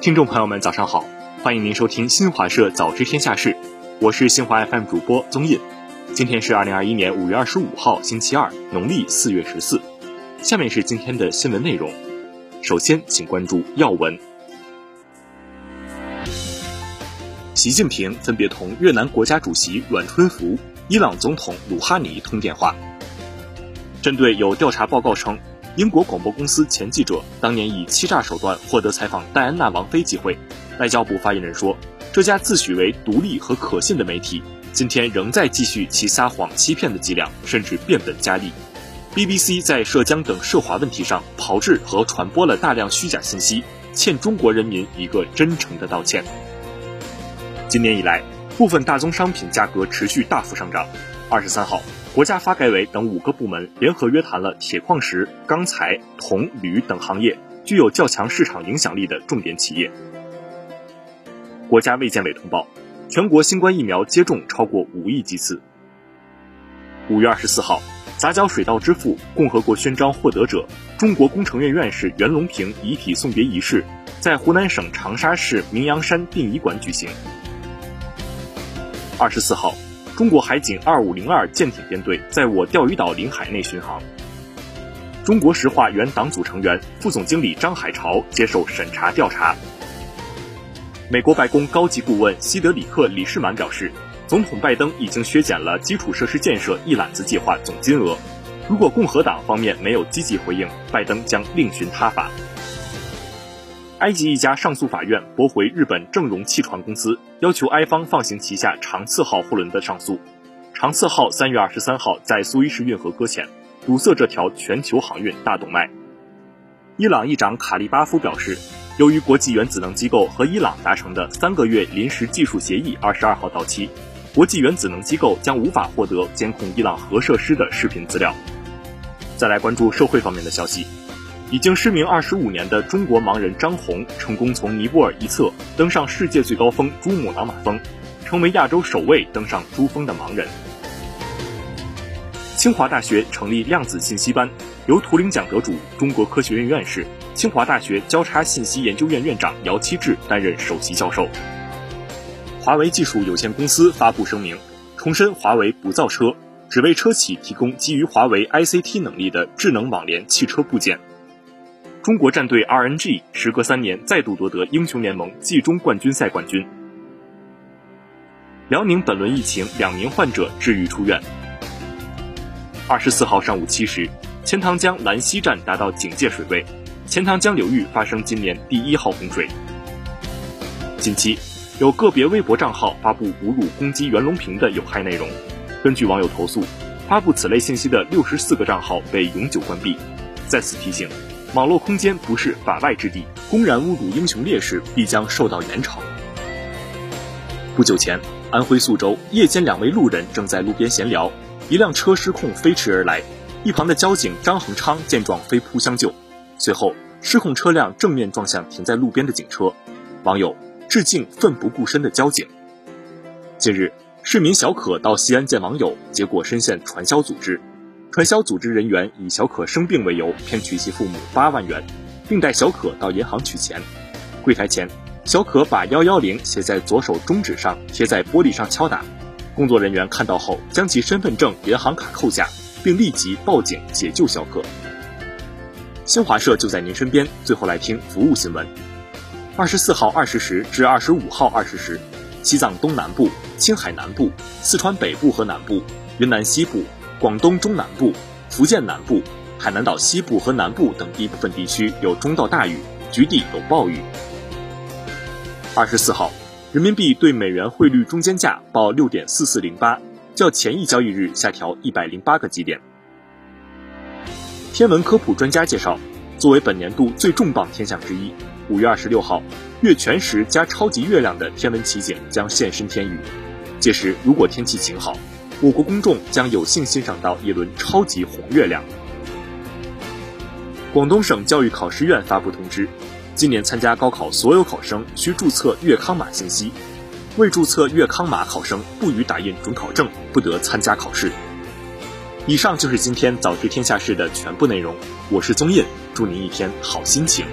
听众朋友们，早上好，欢迎您收听新华社早知天下事，我是新华 FM 主播宗印。今天是二零二一年五月二十五号，星期二，农历四月十四。下面是今天的新闻内容。首先，请关注要闻。习近平分别同越南国家主席阮春福、伊朗总统鲁哈尼通电话。针对有调查报告称，英国广播公司前记者当年以欺诈手段获得采访戴安娜王妃机会，外交部发言人说，这家自诩为独立和可信的媒体，今天仍在继续其撒谎欺骗的伎俩，甚至变本加厉。BBC 在涉疆等涉华问题上炮制和传播了大量虚假信息，欠中国人民一个真诚的道歉。今年以来，部分大宗商品价格持续大幅上涨。二十三号，国家发改委等五个部门联合约谈了铁矿石、钢材、铜、铝等行业具有较强市场影响力的重点企业。国家卫健委通报，全国新冠疫苗接种超过五亿剂次。五月二十四号。杂交水稻之父、共和国勋章获得者、中国工程院院士袁隆平遗体送别仪式在湖南省长沙市明阳山殡仪馆举行。二十四号，中国海警二五零二舰艇编队在我钓鱼岛领海内巡航。中国石化原党组成员、副总经理张海潮接受审查调查。美国白宫高级顾问西德里克·李士满表示。总统拜登已经削减了基础设施建设一揽子计划总金额。如果共和党方面没有积极回应，拜登将另寻他法。埃及一家上诉法院驳回日本正荣汽船公司要求埃方放行旗下长次号货轮的上诉。长次号三月二十三号在苏伊士运河搁浅，堵塞这条全球航运大动脉。伊朗议长卡利巴夫表示，由于国际原子能机构和伊朗达成的三个月临时技术协议二十二号到期。国际原子能机构将无法获得监控伊朗核设施的视频资料。再来关注社会方面的消息，已经失明二十五年的中国盲人张红成功从尼泊尔一侧登上世界最高峰珠穆朗玛峰，成为亚洲首位登上珠峰的盲人。清华大学成立量子信息班，由图灵奖得主、中国科学院院士、清华大学交叉信息研究院院长姚期智担任首席教授。华为技术有限公司发布声明，重申华为不造车，只为车企提供基于华为 ICT 能力的智能网联汽车部件。中国战队 RNG 时隔三年再度夺得英雄联盟季中冠军赛冠军。辽宁本轮疫情两名患者治愈出院。二十四号上午七时，钱塘江兰溪站达到警戒水位，钱塘江流域发生今年第一号洪水。近期。有个别微博账号发布侮辱、攻击袁隆平的有害内容。根据网友投诉，发布此类信息的六十四个账号被永久关闭。在此提醒，网络空间不是法外之地，公然侮辱英雄烈士必将受到严惩。不久前，安徽宿州夜间，两位路人正在路边闲聊，一辆车失控飞驰而来，一旁的交警张恒昌见状飞扑相救，随后失控车辆正面撞向停在路边的警车。网友。致敬奋不顾身的交警。近日，市民小可到西安见网友，结果深陷传销组织。传销组织人员以小可生病为由，骗取其父母八万元，并带小可到银行取钱。柜台前，小可把幺幺零写在左手中指上，贴在玻璃上敲打。工作人员看到后，将其身份证、银行卡扣下，并立即报警解救小可。新华社就在您身边。最后来听服务新闻。二十四号二十时至二十五号二十时，西藏东南部、青海南部、四川北部和南部、云南西部、广东中南部、福建南部、海南岛西部和南部等一部分地区有中到大雨，局地有暴雨。二十四号，人民币对美元汇率中间价报六点四四零八，较前一交易日下调一百零八个基点。天文科普专家介绍，作为本年度最重磅天象之一。五月二十六号，月全食加超级月亮的天文奇景将现身天宇。届时，如果天气晴好，我国公众将有幸欣赏到一轮超级红月亮。广东省教育考试院发布通知，今年参加高考所有考生需注册粤康码信息，未注册粤康码考生不予打印准考证，不得参加考试。以上就是今天早知天下事的全部内容，我是宗印，祝您一天好心情。